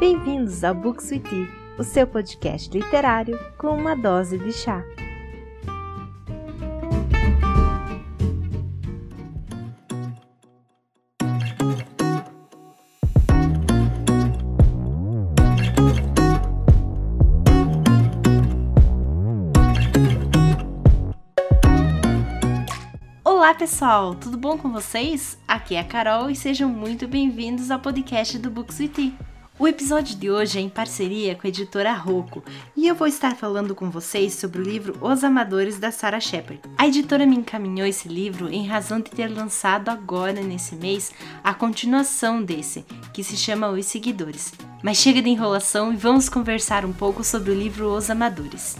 Bem-vindos ao Books with Tea, o seu podcast literário com uma dose de chá. Olá pessoal, tudo bom com vocês? Aqui é a Carol e sejam muito bem-vindos ao podcast do Books with Tea. O episódio de hoje é em parceria com a editora Rocco e eu vou estar falando com vocês sobre o livro Os Amadores da Sarah Shepard. A editora me encaminhou esse livro em razão de ter lançado agora nesse mês a continuação desse, que se chama Os Seguidores. Mas chega de enrolação e vamos conversar um pouco sobre o livro Os Amadores.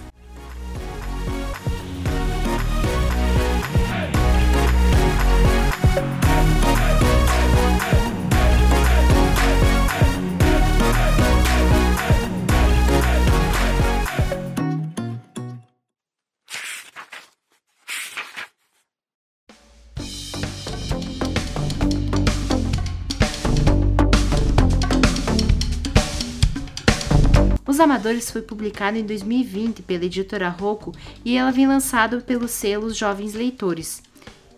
Os Amadores foi publicado em 2020 pela editora Rocco e ela vem lançado pelos selos Jovens Leitores.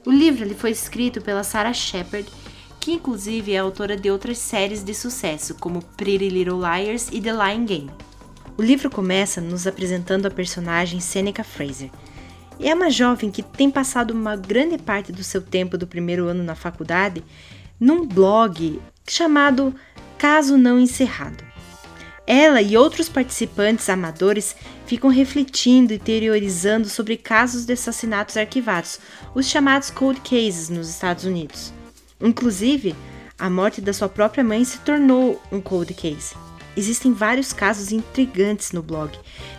O livro ele foi escrito pela Sarah Shepard, que inclusive é autora de outras séries de sucesso, como Pretty Little Liars e The Lying Game. O livro começa nos apresentando a personagem Seneca Fraser. É uma jovem que tem passado uma grande parte do seu tempo do primeiro ano na faculdade num blog chamado Caso Não Encerrado. Ela e outros participantes amadores ficam refletindo e teorizando sobre casos de assassinatos arquivados, os chamados cold cases nos Estados Unidos. Inclusive, a morte da sua própria mãe se tornou um cold case. Existem vários casos intrigantes no blog,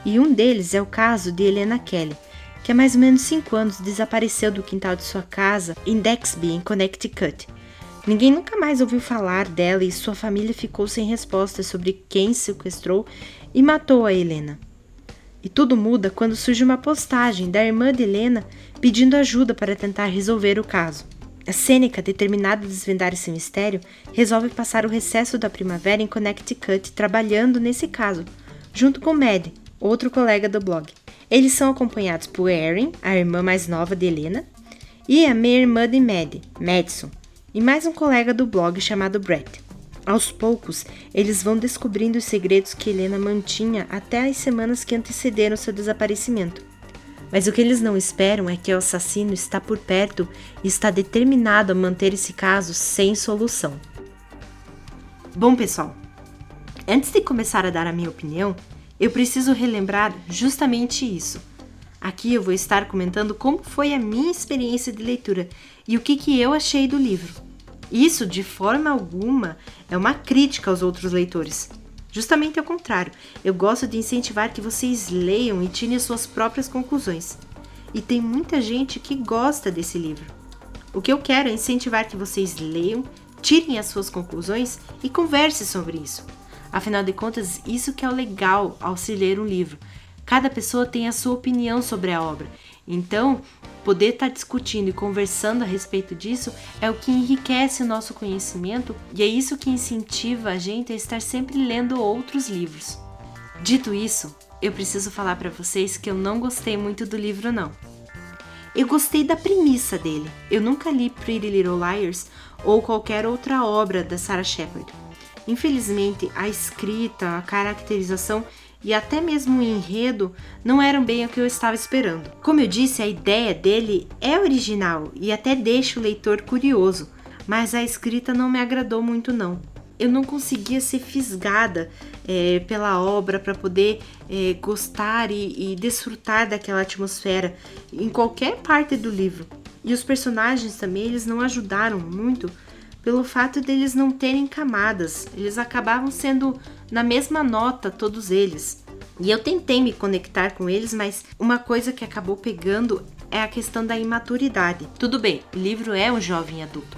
e um deles é o caso de Helena Kelly, que há mais ou menos 5 anos desapareceu do quintal de sua casa em Dexby, em Connecticut, Ninguém nunca mais ouviu falar dela e sua família ficou sem respostas sobre quem sequestrou e matou a Helena. E tudo muda quando surge uma postagem da irmã de Helena pedindo ajuda para tentar resolver o caso. A Sêneca, determinada a desvendar esse mistério, resolve passar o recesso da primavera em Connecticut trabalhando nesse caso, junto com Mad, outro colega do blog. Eles são acompanhados por Erin, a irmã mais nova de Helena, e a meia-irmã de Mad, Madison, e mais um colega do blog chamado Brett. Aos poucos, eles vão descobrindo os segredos que Helena mantinha até as semanas que antecederam seu desaparecimento. Mas o que eles não esperam é que o assassino está por perto e está determinado a manter esse caso sem solução. Bom, pessoal, antes de começar a dar a minha opinião, eu preciso relembrar justamente isso. Aqui eu vou estar comentando como foi a minha experiência de leitura e o que, que eu achei do livro. Isso, de forma alguma, é uma crítica aos outros leitores. Justamente ao contrário, eu gosto de incentivar que vocês leiam e tirem as suas próprias conclusões. E tem muita gente que gosta desse livro. O que eu quero é incentivar que vocês leiam, tirem as suas conclusões e conversem sobre isso. Afinal de contas, isso que é o legal ao se ler um livro. Cada pessoa tem a sua opinião sobre a obra. Então, Poder estar tá discutindo e conversando a respeito disso é o que enriquece o nosso conhecimento e é isso que incentiva a gente a estar sempre lendo outros livros. Dito isso, eu preciso falar para vocês que eu não gostei muito do livro não. Eu gostei da premissa dele. Eu nunca li Pretty Little Liars ou qualquer outra obra da Sarah Shepard. Infelizmente, a escrita, a caracterização e até mesmo o enredo não eram bem o que eu estava esperando. Como eu disse, a ideia dele é original e até deixa o leitor curioso, mas a escrita não me agradou muito não. Eu não conseguia ser fisgada é, pela obra para poder é, gostar e, e desfrutar daquela atmosfera em qualquer parte do livro. E os personagens também eles não ajudaram muito pelo fato deles não terem camadas. Eles acabavam sendo na mesma nota todos eles. E eu tentei me conectar com eles, mas uma coisa que acabou pegando é a questão da imaturidade. Tudo bem, o livro é um jovem adulto,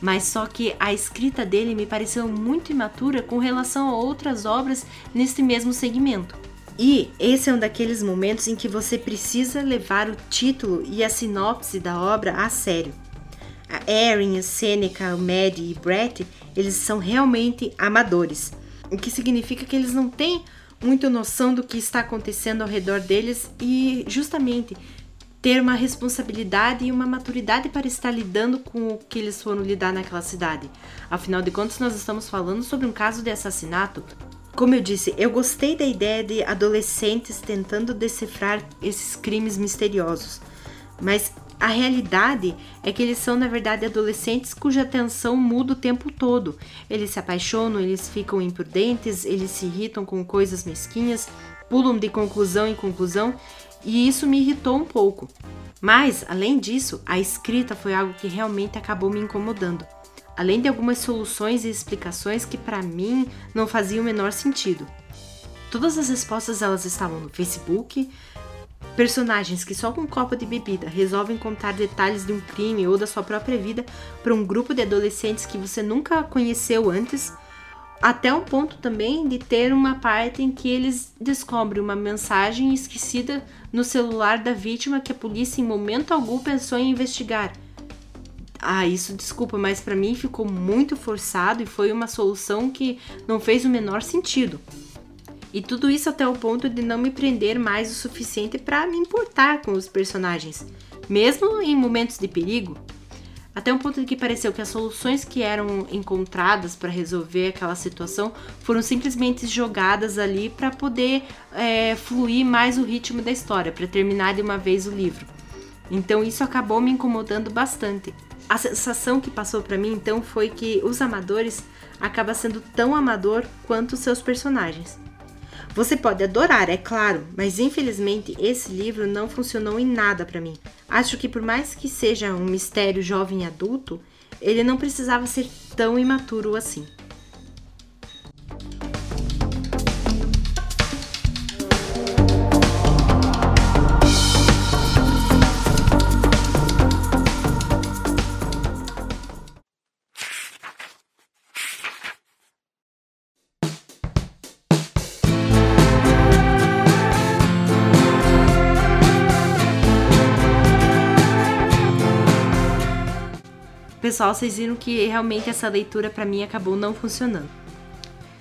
mas só que a escrita dele me pareceu muito imatura com relação a outras obras nesse mesmo segmento. E esse é um daqueles momentos em que você precisa levar o título e a sinopse da obra a sério. A Erin, a Seneca, o Maddie e Brett, eles são realmente amadores. o que significa que eles não têm muita noção do que está acontecendo ao redor deles e justamente ter uma responsabilidade e uma maturidade para estar lidando com o que eles foram lidar naquela cidade. Afinal de contas, nós estamos falando sobre um caso de assassinato. Como eu disse, eu gostei da ideia de adolescentes tentando decifrar esses crimes misteriosos, mas a realidade é que eles são, na verdade, adolescentes cuja atenção muda o tempo todo. Eles se apaixonam, eles ficam imprudentes, eles se irritam com coisas mesquinhas, pulam de conclusão em conclusão e isso me irritou um pouco. Mas, além disso, a escrita foi algo que realmente acabou me incomodando. Além de algumas soluções e explicações que para mim não faziam o menor sentido. Todas as respostas elas estavam no Facebook, Personagens que só com um copo de bebida resolvem contar detalhes de um crime ou da sua própria vida para um grupo de adolescentes que você nunca conheceu antes até um ponto também de ter uma parte em que eles descobrem uma mensagem esquecida no celular da vítima que a polícia em momento algum pensou em investigar. Ah, isso desculpa, mas para mim ficou muito forçado e foi uma solução que não fez o menor sentido. E tudo isso até o ponto de não me prender mais o suficiente para me importar com os personagens, mesmo em momentos de perigo. Até um ponto de que pareceu que as soluções que eram encontradas para resolver aquela situação foram simplesmente jogadas ali para poder é, fluir mais o ritmo da história, para terminar de uma vez o livro. Então isso acabou me incomodando bastante. A sensação que passou para mim então foi que os amadores acaba sendo tão amador quanto seus personagens. Você pode adorar, é claro, mas infelizmente esse livro não funcionou em nada para mim. Acho que por mais que seja um mistério jovem adulto, ele não precisava ser tão imaturo assim. Pessoal, vocês viram que realmente essa leitura para mim acabou não funcionando.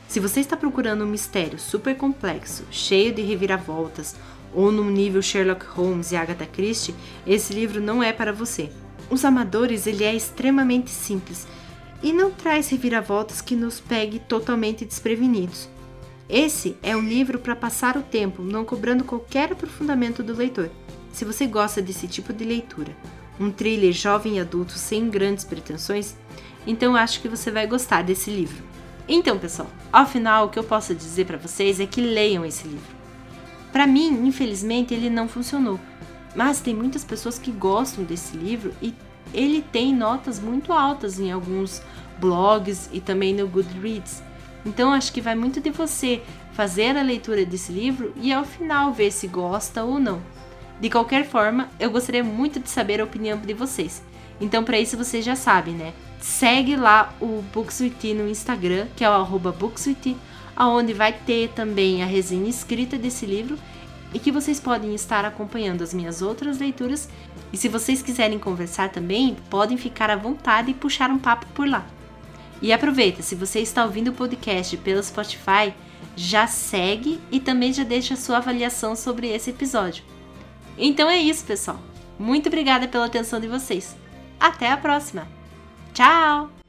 Se você está procurando um mistério super complexo, cheio de reviravoltas, ou no nível Sherlock Holmes e Agatha Christie, esse livro não é para você. Os Amadores ele é extremamente simples e não traz reviravoltas que nos pegue totalmente desprevenidos. Esse é um livro para passar o tempo, não cobrando qualquer aprofundamento do leitor. Se você gosta desse tipo de leitura, um thriller jovem e adulto sem grandes pretensões, então acho que você vai gostar desse livro. Então, pessoal, ao final o que eu posso dizer para vocês é que leiam esse livro. Para mim, infelizmente, ele não funcionou, mas tem muitas pessoas que gostam desse livro e ele tem notas muito altas em alguns blogs e também no Goodreads. Então acho que vai muito de você fazer a leitura desse livro e ao final ver se gosta ou não. De qualquer forma, eu gostaria muito de saber a opinião de vocês. Então, para isso, vocês já sabem, né? Segue lá o Bookswitty no Instagram, que é o arroba onde vai ter também a resenha escrita desse livro e que vocês podem estar acompanhando as minhas outras leituras. E se vocês quiserem conversar também, podem ficar à vontade e puxar um papo por lá. E aproveita, se você está ouvindo o podcast pelo Spotify, já segue e também já deixa sua avaliação sobre esse episódio. Então é isso, pessoal. Muito obrigada pela atenção de vocês. Até a próxima. Tchau!